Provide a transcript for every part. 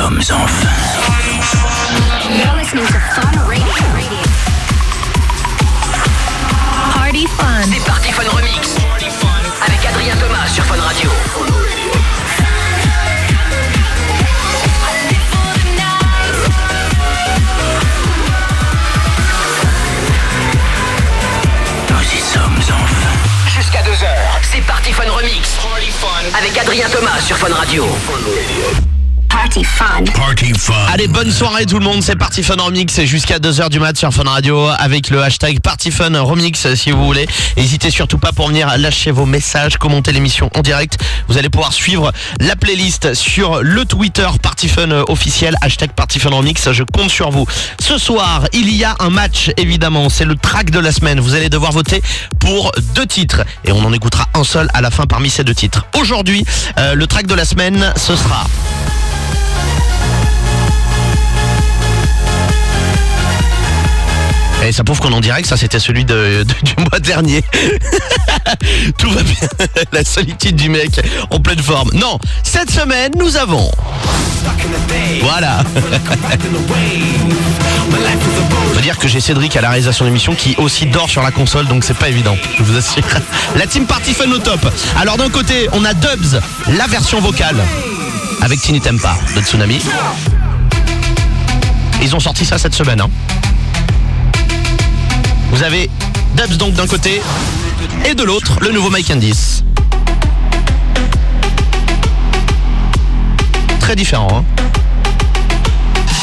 sommes enfin. You're listening to Fun Radio. Party Fun. C'est Party Fun Remix. Avec Adrien Thomas sur Fun Radio. Nous y sommes enfin. Jusqu'à 2h, c'est Party Fun Remix. Avec Adrien Thomas sur Fun Radio. Party Fun. Party fun. Allez, bonne soirée tout le monde, c'est Party Fun Remix, c'est jusqu'à 2h du mat sur Fun Radio avec le hashtag Party Fun Remix si vous voulez. N'hésitez surtout pas pour venir lâcher vos messages, commenter l'émission en direct. Vous allez pouvoir suivre la playlist sur le Twitter Party Fun officiel, hashtag Party Fun Remix, je compte sur vous. Ce soir, il y a un match évidemment, c'est le track de la semaine. Vous allez devoir voter pour deux titres et on en écoutera un seul à la fin parmi ces deux titres. Aujourd'hui, euh, le track de la semaine, ce sera... Et ça prouve qu'on en direct, ça c'était celui du mois dernier. Tout va bien. La solitude du mec en pleine forme. Non, cette semaine nous avons. Voilà. Faut dire que j'ai Cédric à la réalisation de qui aussi dort sur la console, donc c'est pas évident, je vous assure. La team Party Fun au top. Alors d'un côté, on a Dubs, la version vocale, avec Tiny Tempa de Tsunami. Ils ont sorti ça cette semaine. Hein. Vous avez Dubs donc d'un côté et de l'autre le nouveau Mike Candice. Très différent. Hein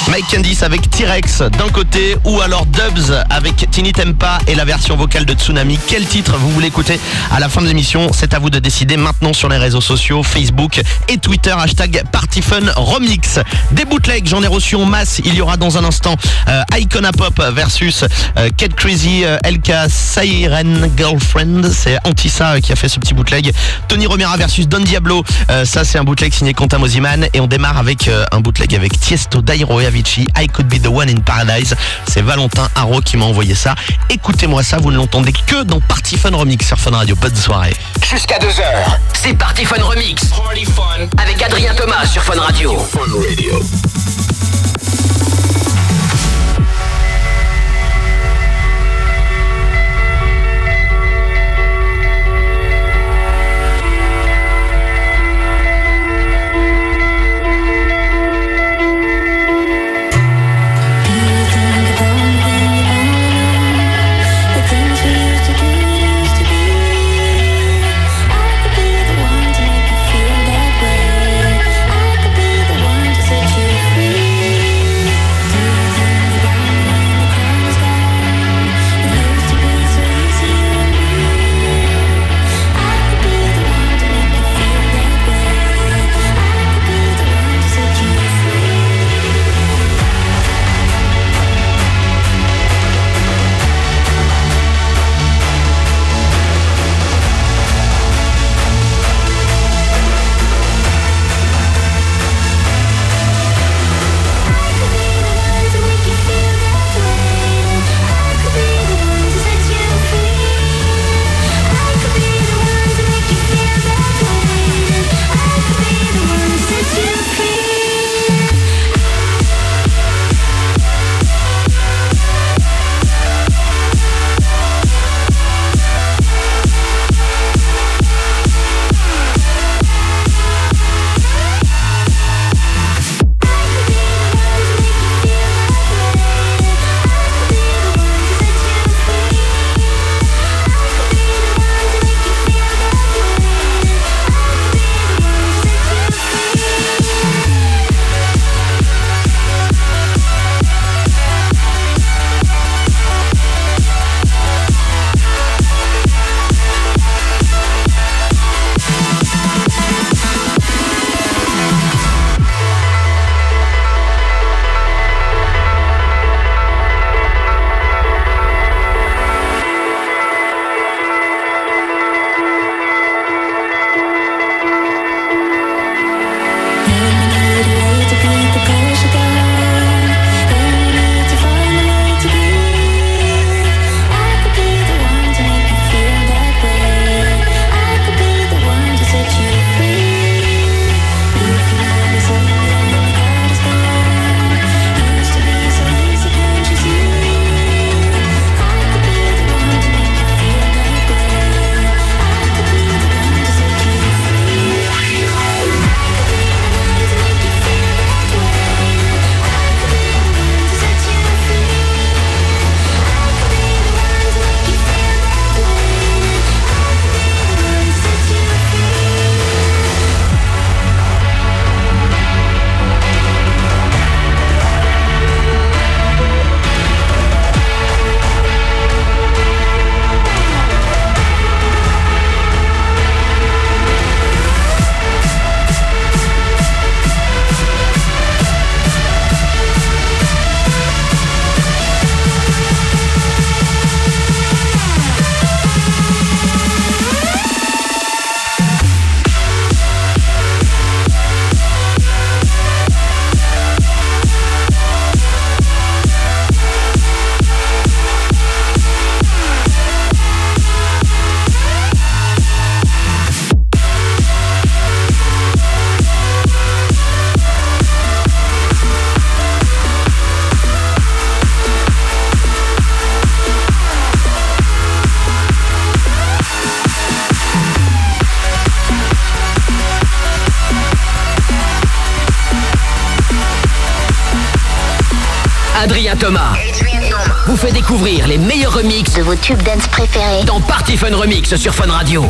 Mike Candice avec T-Rex d'un côté ou alors Dubs avec Tiny Tempa et la version vocale de Tsunami. Quel titre vous voulez écouter à la fin de l'émission? C'est à vous de décider maintenant sur les réseaux sociaux, Facebook et Twitter, hashtag PartyFun Remix. Des bootlegs, j'en ai reçu en masse. Il y aura dans un instant euh, Icona Pop versus euh, Cat Crazy, euh, LK Siren Girlfriend. C'est Antissa euh, qui a fait ce petit bootleg. Tony Romera versus Don Diablo. Euh, ça, c'est un bootleg signé Quentin Mosiman. Et on démarre avec un bootleg avec Tiesto, Dairo et Avicii. I Could Be The One in Paradise. C'est Valentin Haro qui m'a envoyé ça. Écoutez-moi ça, vous ne l'entendez que dans Party Fun Remix sur Fun Radio. Bonne soirée. Jusqu'à 2h, c'est Party Fun Remix. Avec Adrien Thomas sur Fun Radio. The Thomas vous fait découvrir les meilleurs remixes de vos tubes dance préférés dans Party Fun Remix sur Fun Radio.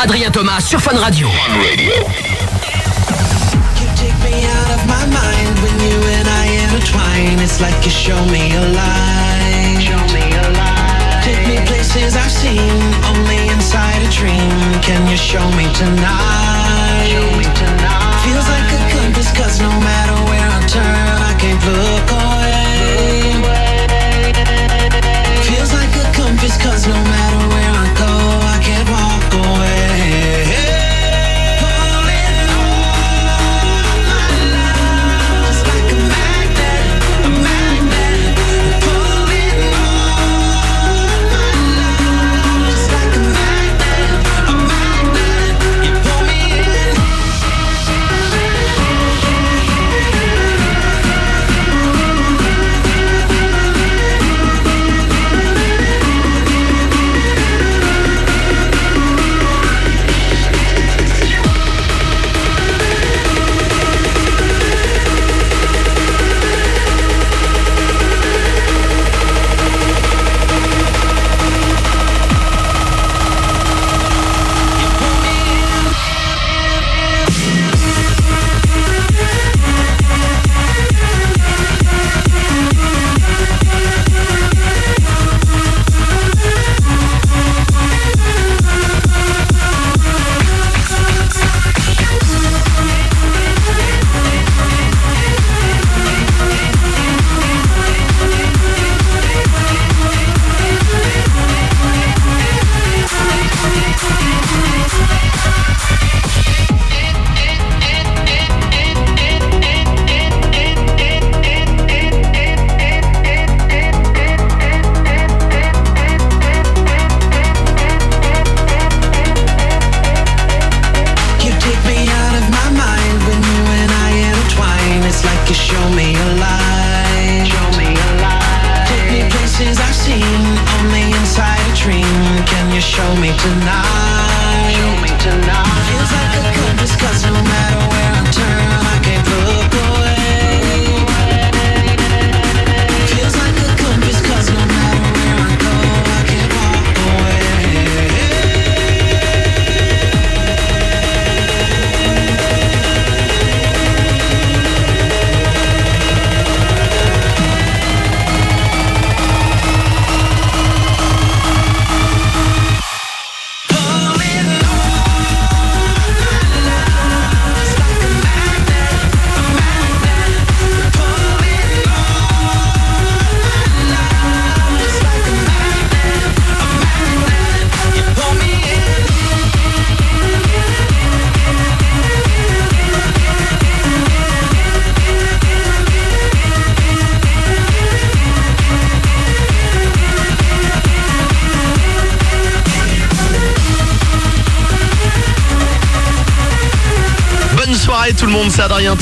Adrien Thomas sur Fun Radio. You take me out of my mind when you and I intertwine. It's like you show me a light. Show me a light. Take me places I've seen only inside a dream. Can you show me tonight? Show me tonight. Feels like a compass, cause no matter where I turn, I can't look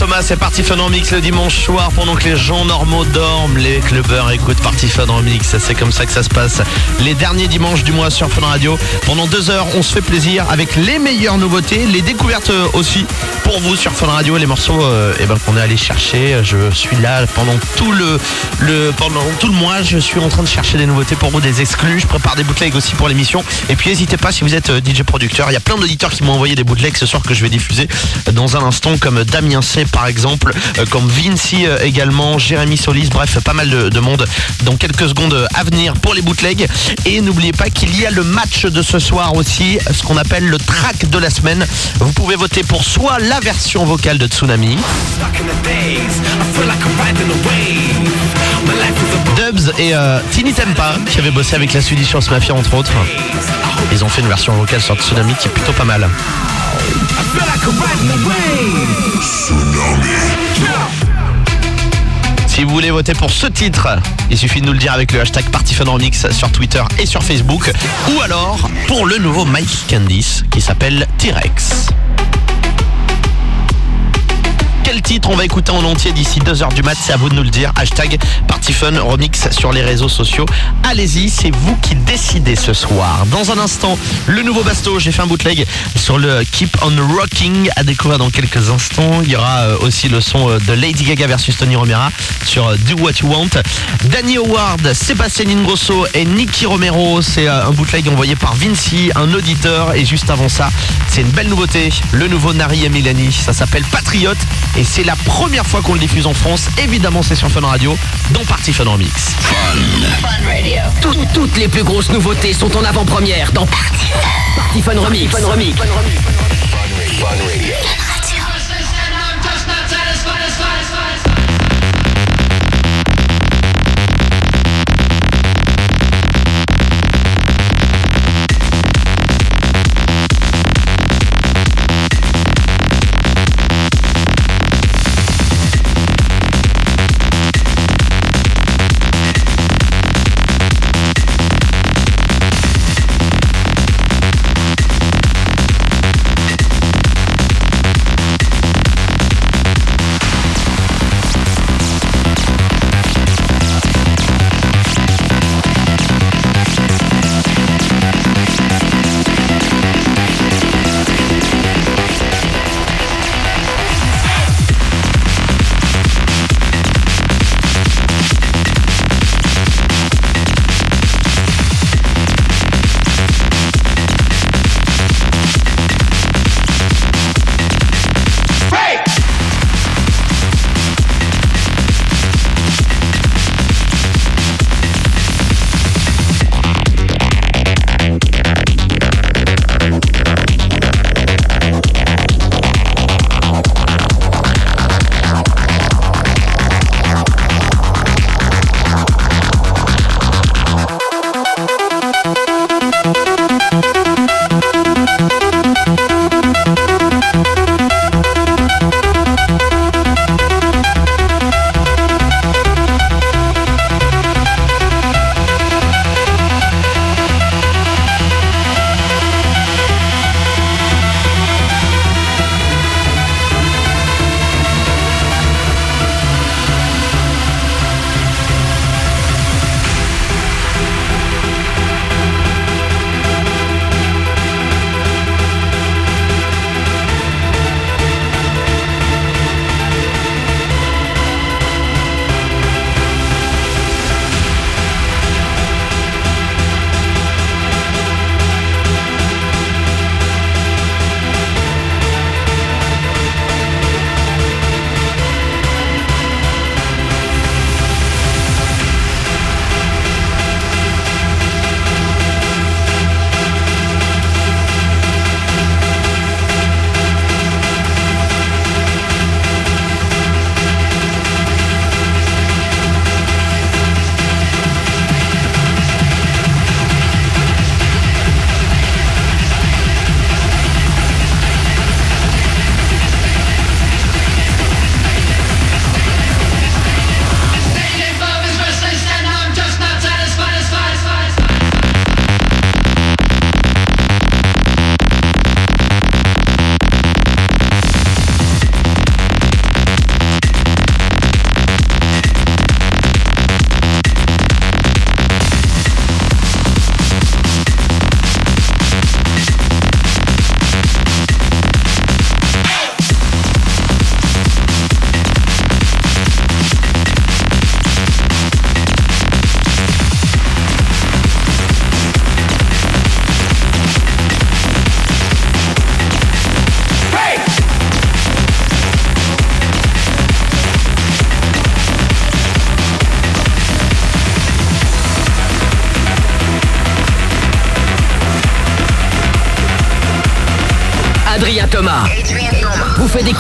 Thomas, c'est Party Fun en mix le dimanche soir pendant que les gens normaux dorment, les clubbers écoutent Party Fun en mix, c'est comme ça que ça se passe. Les derniers dimanches du mois sur Fun Radio, pendant deux heures on se fait plaisir avec les meilleures nouveautés, les découvertes euh, aussi pour vous sur Fun Radio, les morceaux euh, eh ben, qu'on est allé chercher, je suis là pendant tout le, le, pendant tout le mois, je suis en train de chercher des nouveautés pour vous, des exclus, je prépare des bootlegs aussi pour l'émission. Et puis n'hésitez pas si vous êtes euh, DJ producteur, il y a plein d'auditeurs qui m'ont envoyé des bootlegs ce soir que je vais diffuser dans un instant comme Damien C par exemple, euh, comme Vinci euh, également, Jérémy Solis, bref pas mal de, de monde dans quelques secondes à venir pour les bootlegs. Et n'oubliez pas qu'il y a le match de ce soir aussi, ce qu'on appelle le track de la semaine. Vous pouvez voter pour soit la version vocale de Tsunami, Dubs et euh, Tini Tempa qui avaient bossé avec la Swedish House Mafia entre autres. Ils ont fait une version vocale sur Tsunami qui est plutôt pas mal. Si vous voulez voter pour ce titre, il suffit de nous le dire avec le hashtag PartyFunRemix sur Twitter et sur Facebook. Ou alors pour le nouveau Mike Candice qui s'appelle T-Rex. Quel titre on va écouter en entier d'ici 2h du mat C'est à vous de nous le dire. Hashtag Partyfun Remix sur les réseaux sociaux. Allez-y, c'est vous qui décidez ce soir. Dans un instant, le nouveau Basto. J'ai fait un bootleg sur le Keep on Rocking à découvrir dans quelques instants. Il y aura euh, aussi le son euh, de Lady Gaga versus Tony Romera sur euh, Do What You Want. Danny Howard, Sébastien Ingrosso et Nicky Romero. C'est un bootleg envoyé par Vinci, un auditeur. Et juste avant ça, c'est une belle nouveauté. Le nouveau Nari et Milani. Ça s'appelle Patriote. Et c'est la première fois qu'on le diffuse en France. Évidemment, c'est sur Fun Radio, dans Party Fun Remix. Tout- toutes les plus grosses nouveautés sont en avant-première dans Party Fun. Party Fun Remix. Fun Remix.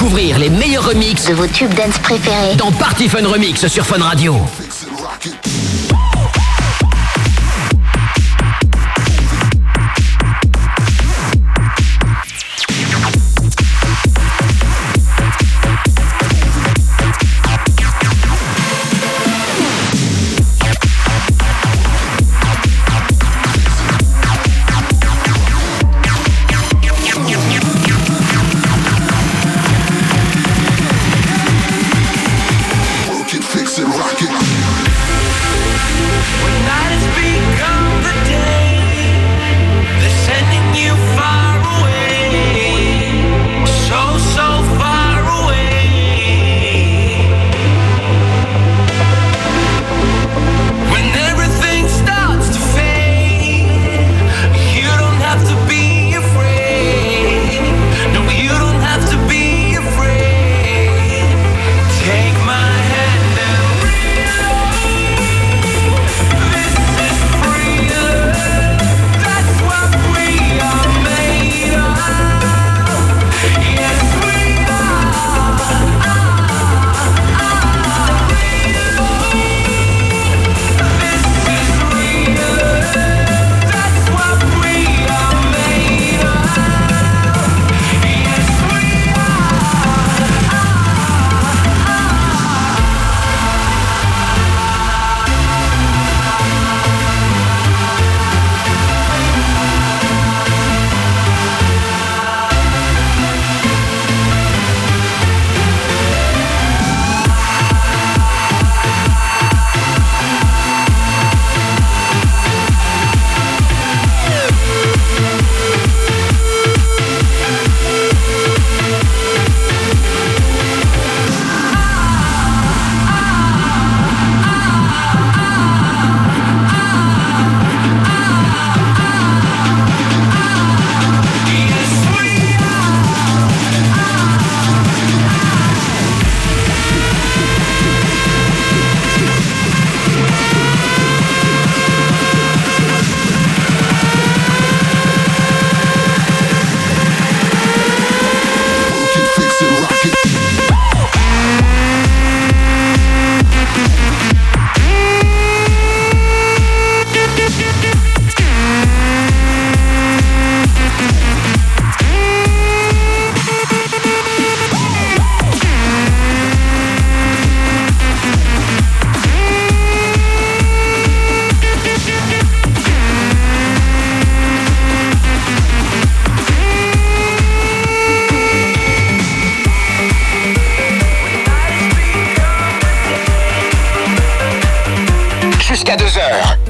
Découvrir les meilleurs remixes De vos tubes dance préférés. dans Party Fun Remix sur Fun Radio.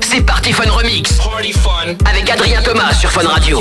C'est Party Fun Remix. Avec Adrien Thomas sur Fun Radio.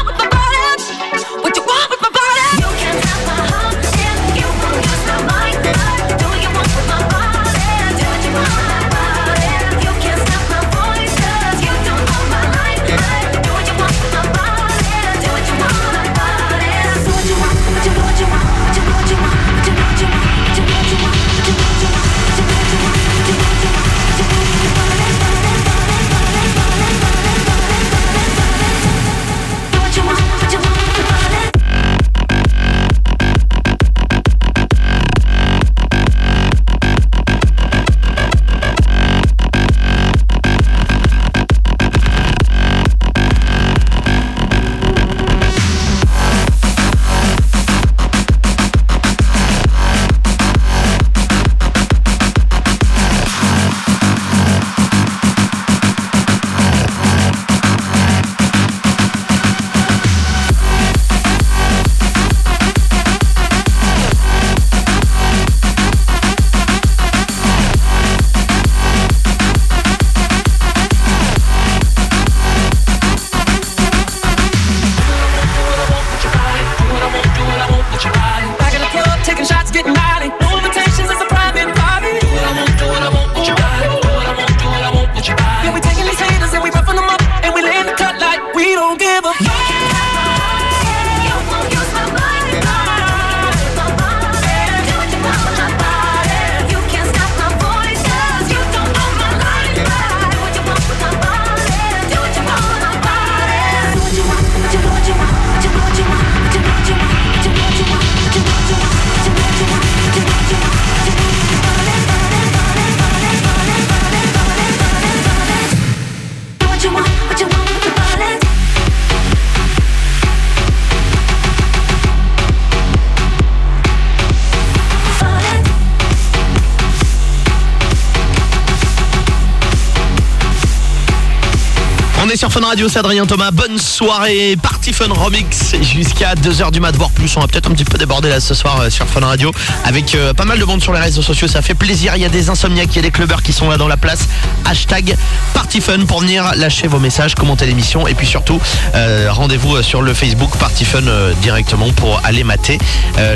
Fun Radio, c'est Adrien Thomas. Bonne soirée, Party Fun Remix jusqu'à 2h du mat, voire plus. On va peut-être un petit peu déborder là ce soir euh, sur Fun Radio avec euh, pas mal de monde sur les réseaux sociaux. Ça fait plaisir. Il y a des insomniaques, il y a des clubbers qui sont là dans la place. Hashtag Party Fun pour venir lâcher vos messages, commenter l'émission et puis surtout euh, rendez-vous sur le Facebook Party Fun directement pour aller mater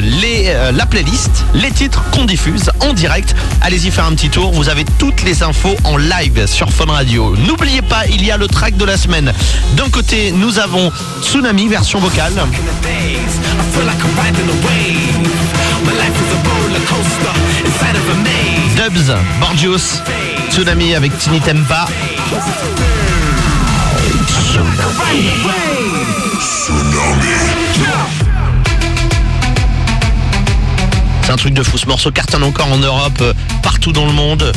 les, la playlist, les titres qu'on diffuse en direct. Allez-y faire un petit tour. Vous avez toutes les infos en live sur Fun Radio. N'oubliez pas, il y a le track de la D'un côté, nous avons Tsunami version vocale. Dubs, Borgios, Tsunami avec Tini Tempa. C'est un truc de fou. Ce morceau cartonne encore en Europe, euh, partout dans le monde.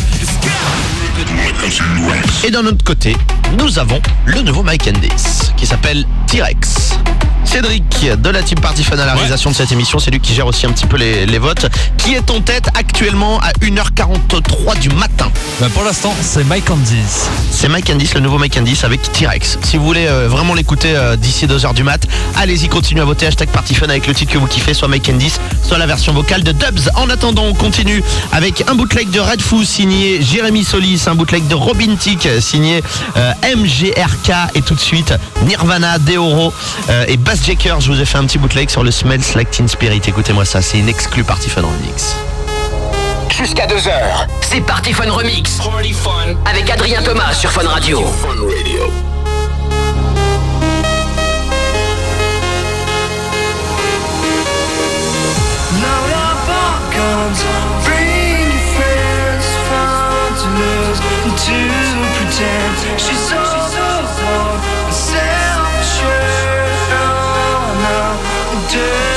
Et d'un autre côté, nous avons le nouveau Mike Endis qui s'appelle T-Rex. Cédric de la Team Party Fun à la réalisation de cette émission, c'est lui qui gère aussi un petit peu les, les votes, qui est en tête actuellement à 1h43 du matin? Bah, pour l'instant, c'est Mike Andys. C'est Mike Andis, le nouveau Mike Andis avec T-Rex. Si vous voulez euh, vraiment l'écouter euh, d'ici 2h du mat, allez-y, continuez à voter hashtag Partyfun avec le titre que vous kiffez, soit Mike Andis, soit la version vocale de Dubs. En attendant, on continue avec un bootleg de Red Foo signé Jérémy Solis, un bootleg de Robin Tick signé euh, MGRK et tout de suite Nirvana, Deoro euh, et Bass Jacker. Je vous ai fait un petit bootleg sur le Smells Like Teen Spirit. Écoutez-moi ça, c'est une exclue Partyfun Remix. Jusqu'à 2h, c'est Party Fun Remix avec Adrien Thomas sur Fun Radio. She's turn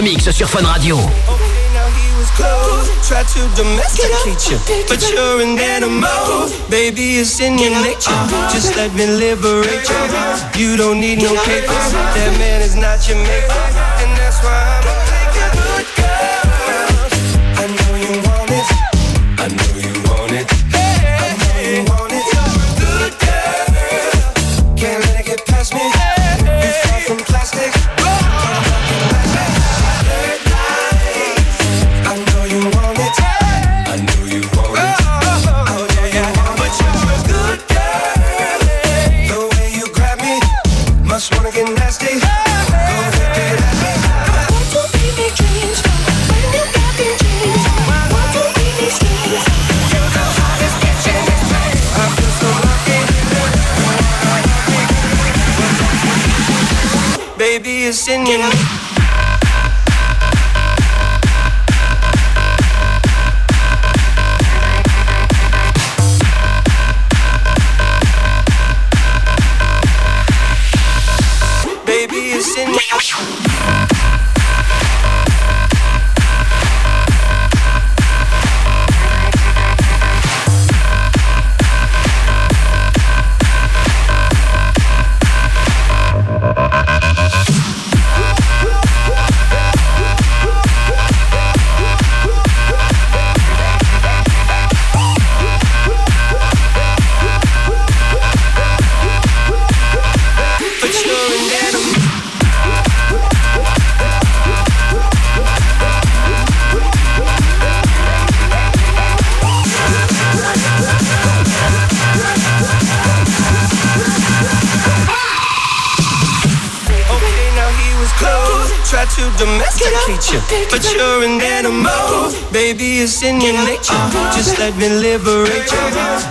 remix sur Fun Radio. Try to domesticate you, but you're an animal. Baby, it's in your nature. Just let me liberate you. You don't need no papers. That man is not your maker. Baby, it's in your nature. Uh, just let me liberate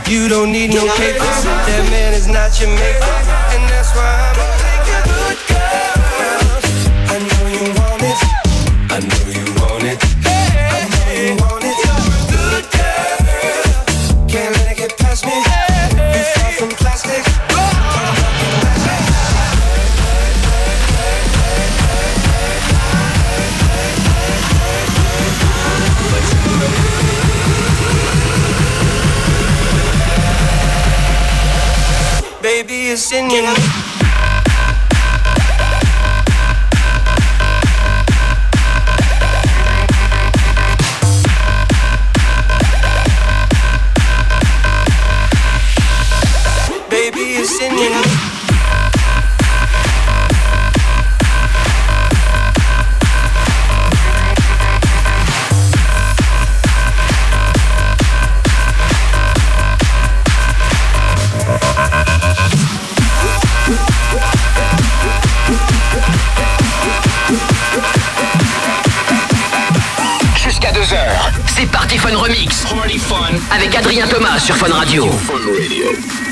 you. You don't need no papers. That man is not your maker, Party Fun Remix. Avec Adrien Thomas sur Fun Radio. Ladies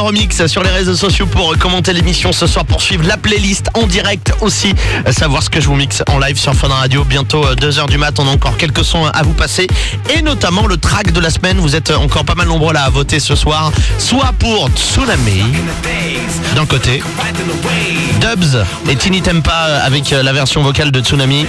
Remix sur les réseaux sociaux pour commenter l'émission ce soir, pour suivre la playlist en direct aussi, euh, savoir ce que je vous mixe en live sur Fun Radio. Bientôt 2h du mat, on a encore quelques sons à vous passer et notamment le track de la semaine. Vous êtes encore pas mal nombreux là à voter ce soir, soit pour Tsunami d'un côté, Dubs et Tini Tempa avec euh, la version vocale de Tsunami.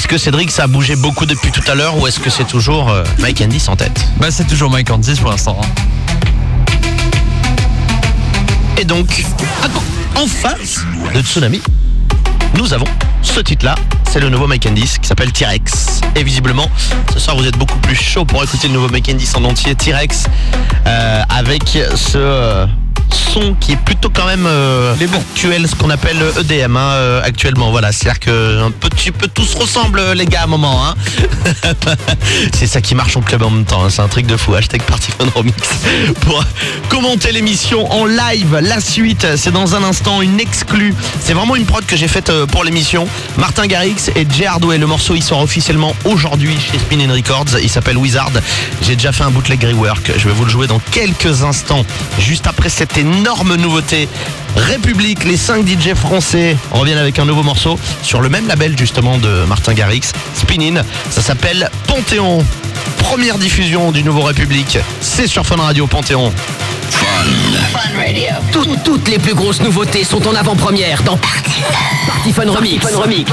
Est-ce que Cédric, ça a bougé beaucoup depuis tout à l'heure ou est-ce que c'est toujours euh, Mike Candice en tête? Bah c'est toujours Mike Candice pour l'instant. hein. Et donc, en face de Tsunami, nous avons ce titre-là. C'est le nouveau Mike Candice qui s'appelle T-Rex. Et visiblement, ce soir, vous êtes beaucoup plus chaud pour écouter le nouveau Mike Candice en entier, T-Rex, euh, avec ce euh, son qui est plutôt quand même euh, actuel, ce qu'on appelle EDM hein, euh, actuellement. Voilà, c'est-à-dire que un petit peu tous ressemblent, les gars, à un moment. Hein. c'est ça qui marche en club en même temps. hein. C'est un truc de fou. Hashtag Remix pour commenter l'émission en live. La suite, c'est dans un instant une exclue. C'est vraiment une prod que j'ai faite euh, pour l'émission. Martin Garrix et Jay Hardway. Le morceau, il sort officiellement aujourd'hui chez Spin In Records. Il s'appelle Wizard. J'ai déjà fait un bootleg rework. Je vais vous le jouer dans quelques instants. Juste après cette énorme nouveauté. République, les 5 DJ français reviennent avec un nouveau morceau sur le même label justement de Martin Garrix, Spin In. Ça s'appelle Panthéon. Première diffusion du nouveau République. C'est sur Fun Radio Panthéon. Tout- toutes les plus grosses nouveautés sont en avant-première dans Party Fun. Party Fun Remix. Fun Remix.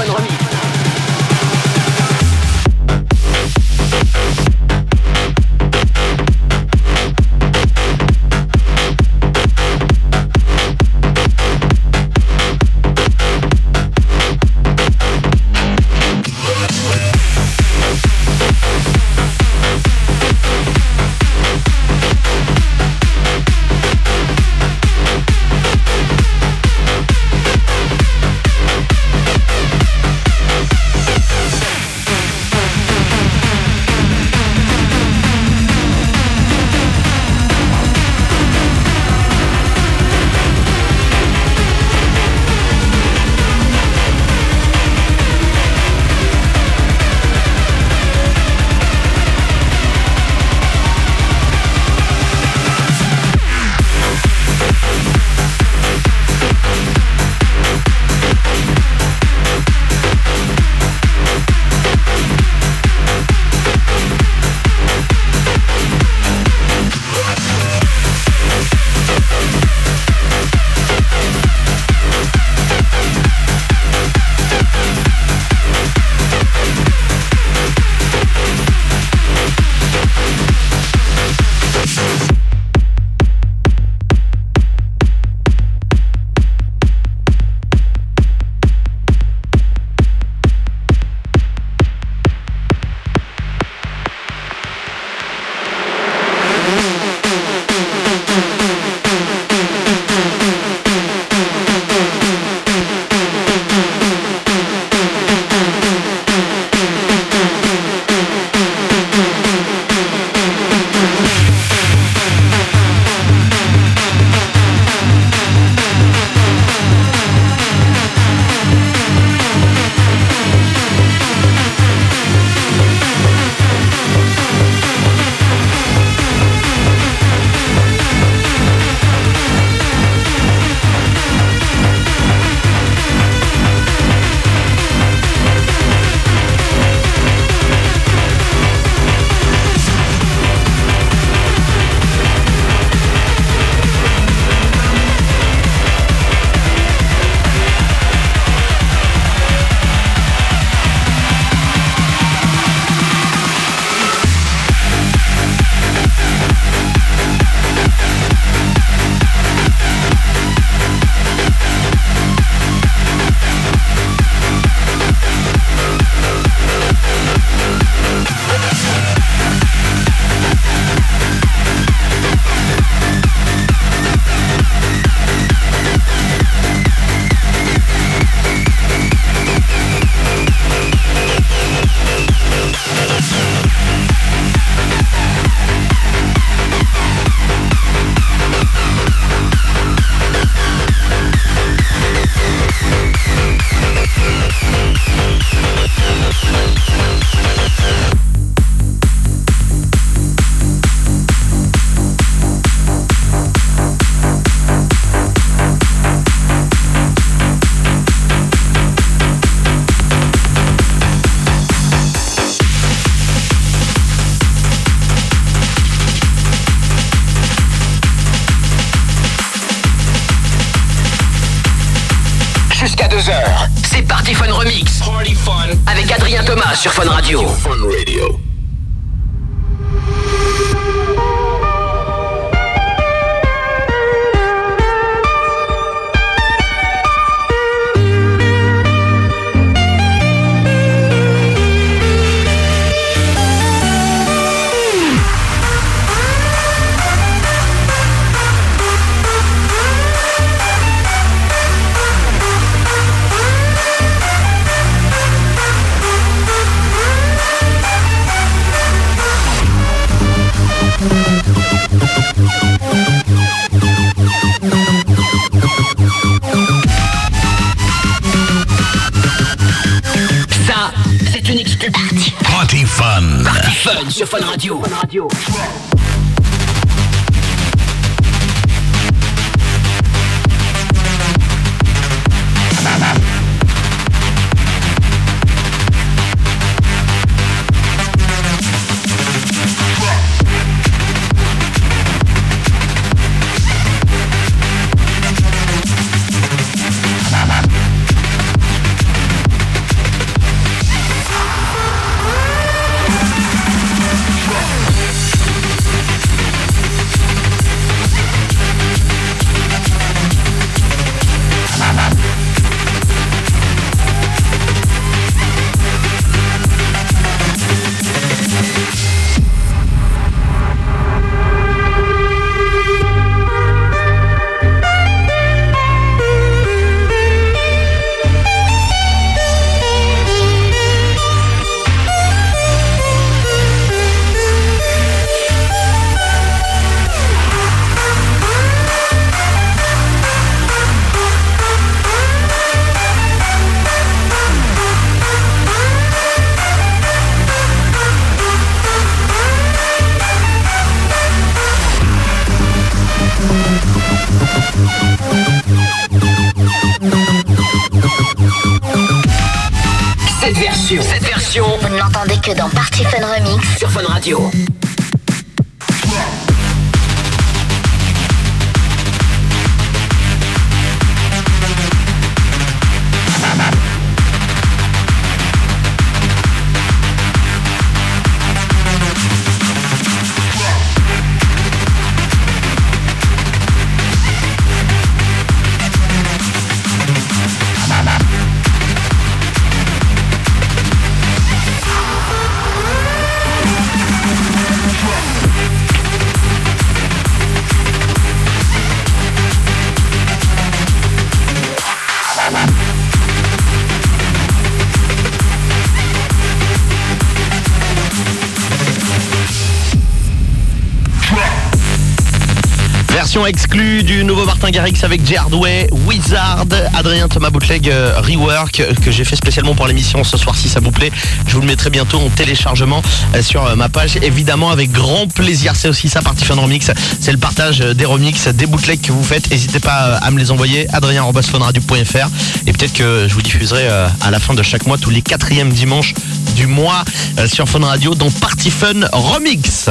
Exclue du nouveau Martin Garrix avec J. Hardway, Wizard, Adrien Thomas Bootleg euh, Rework euh, que j'ai fait spécialement pour l'émission ce soir si ça vous plaît. Je vous le mettrai bientôt en téléchargement euh, sur ma page évidemment avec grand plaisir. C'est aussi ça Party Fun Remix. C'est le partage des remix, des bootlegs que vous faites. N'hésitez pas à me les envoyer. Adrien@funradio.fr et peut-être que je vous diffuserai à la fin de chaque mois tous les quatrièmes dimanches du mois sur Fun Radio dans Party Fun Remix.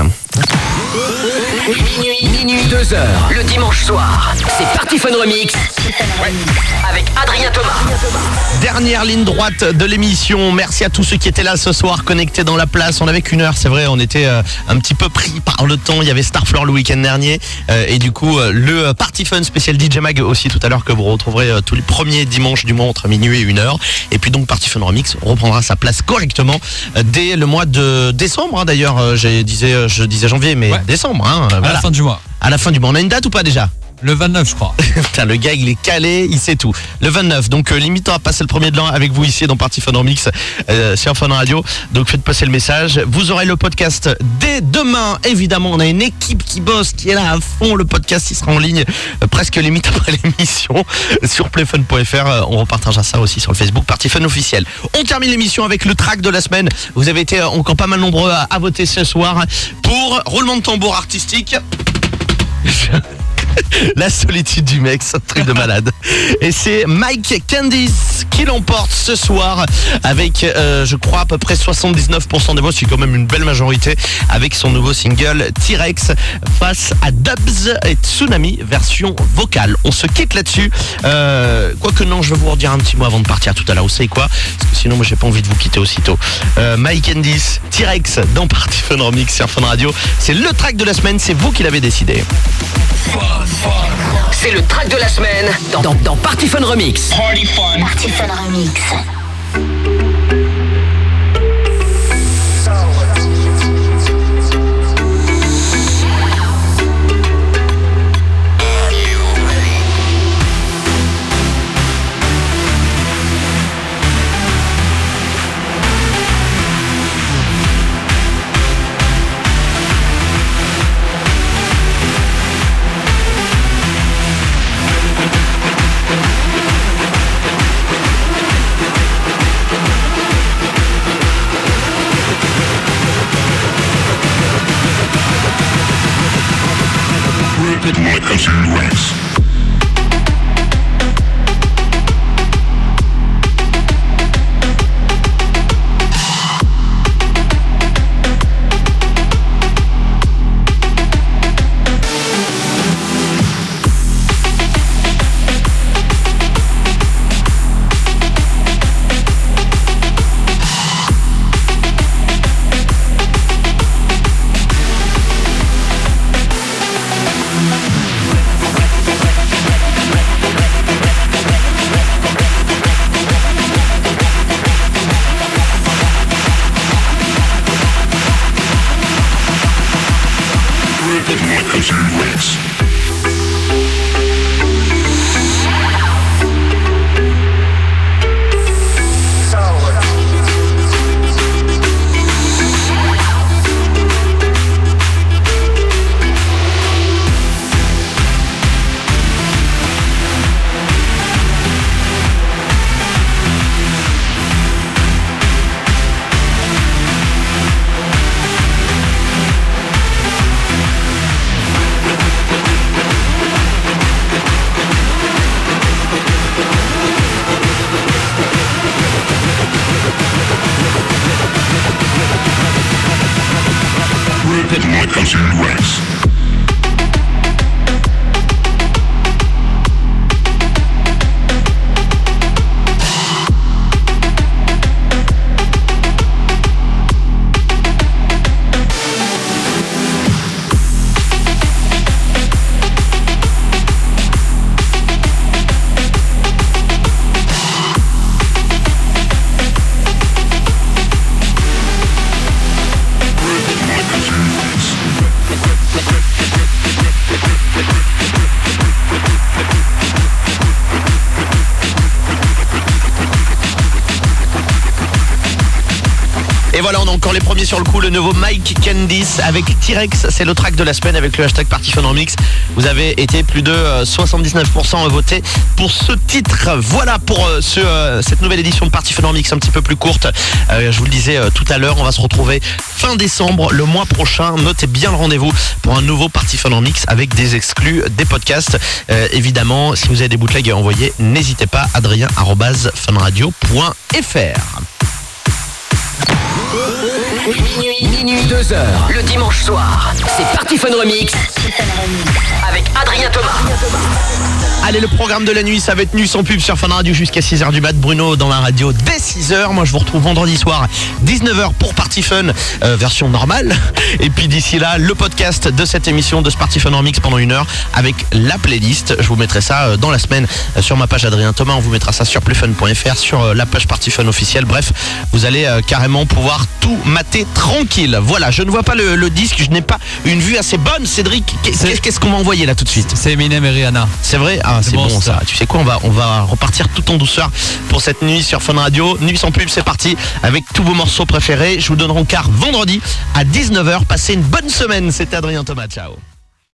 Minuit, minuit, 2 heures, le dimanche soir. C'est Party Fun Remix. Avec Adrien Thomas. Dernière ligne droite de l'émission. Merci à tous ceux qui étaient là ce soir, connectés dans la place. On avait qu'une heure, c'est vrai. On était euh, un petit peu pris par le temps. Il y avait Starfloor le week-end dernier. Euh, et du coup, euh, le Party Fun spécial DJ Mag aussi tout à l'heure que vous retrouverez tous les premiers dimanches du mois entre minuit et une heure. Et puis donc Party Fun Remix reprendra sa place correctement dès le mois de décembre. hein. D'ailleurs, j'ai disais, je disais janvier, mais décembre. hein, À voilà. la fin du mois. À la fin du mois. On a une date ou pas déjà? Le 29, je crois. Putain, le gars, il est calé, il sait tout. Le 29, donc euh, limitant à passer le premier de l'an avec vous ici dans Party Fun euh, sur Fun Radio. Donc faites passer le message. Vous aurez le podcast dès demain. Évidemment, on a une équipe qui bosse, qui est là à fond. Le podcast, il sera en ligne euh, presque limite après l'émission sur playfun.fr. On repartagera ça aussi sur le Facebook Party officiel. On termine l'émission avec le track de la semaine. Vous avez été encore pas mal nombreux à, à voter ce soir pour roulement de tambour artistique. La solitude du mec, c'est un truc de malade. Et c'est Mike Candice qui l'emporte ce soir avec, euh, je crois, à peu près 79% des voix. C'est quand même une belle majorité avec son nouveau single T-Rex face à Dubs et Tsunami version vocale. On se quitte là-dessus. Euh, Quoique non, je vais vous redire un petit mot avant de partir tout à l'heure. Vous savez quoi? Parce que sinon, moi, j'ai pas envie de vous quitter aussitôt. Euh, Mike Candice, T-Rex dans Party Fun Remix sur Fun Radio. C'est le track de la semaine. C'est vous qui l'avez décidé. C'est le track de la semaine dans, dans, Remix. Remix. Sur le coup. Le nouveau Mike Candice avec T-Rex. C'est le track de la semaine avec le hashtag PartyFunRemix. Vous avez été plus de euh, 79% votés pour ce titre. Voilà pour euh, euh, cette nouvelle édition de Party Fun Remix un petit peu plus courte. Euh, je vous le disais euh, tout à l'heure, on va se retrouver fin décembre, le mois prochain. Notez bien le rendez-vous pour un nouveau Party Fun Remix avec des exclus, des podcasts. Euh, évidemment, si vous avez des bootlegs à envoyer, n'hésitez pas, adrien.funradio.fr. Minuit, minuit, 2 heures. Le dimanche soir, c'est Party Fun Remix avec Adrien Thomas. Allez, le programme de la nuit, ça va être nu sans pub sur Fun Radio jusqu'à 6h du mat. Bruno dans la radio dès 6h. Moi, je vous retrouve vendredi soir, 19h pour Party Fun, euh, version normale. Et puis d'ici là, le podcast de cette émission de ce Party Fun Remix pendant une heure avec la playlist. Je vous mettrai ça euh, dans la semaine euh, sur ma page Adrien Thomas. On vous mettra ça sur playfun.fr, sur la page Party Fun officielle. Bref, vous allez carrément pouvoir tout mater tranquille. Voilà, je ne vois pas le, le disque, je n'ai pas une vue assez bonne. Cédric, qu'est- qu'est-ce qu'on va envoyer là tout de suite? C'est Eminem et Rihanna. C'est vrai? Ah, c'est bon, bon, ça. ça. Tu sais quoi, on va, on va repartir tout en douceur pour cette nuit sur Fun Radio. Nuit sans pub, c'est parti avec tous vos morceaux préférés. Je vous donnerai en quart vendredi à 19h. Passez une bonne semaine. C'était Adrien Thomas. Ciao.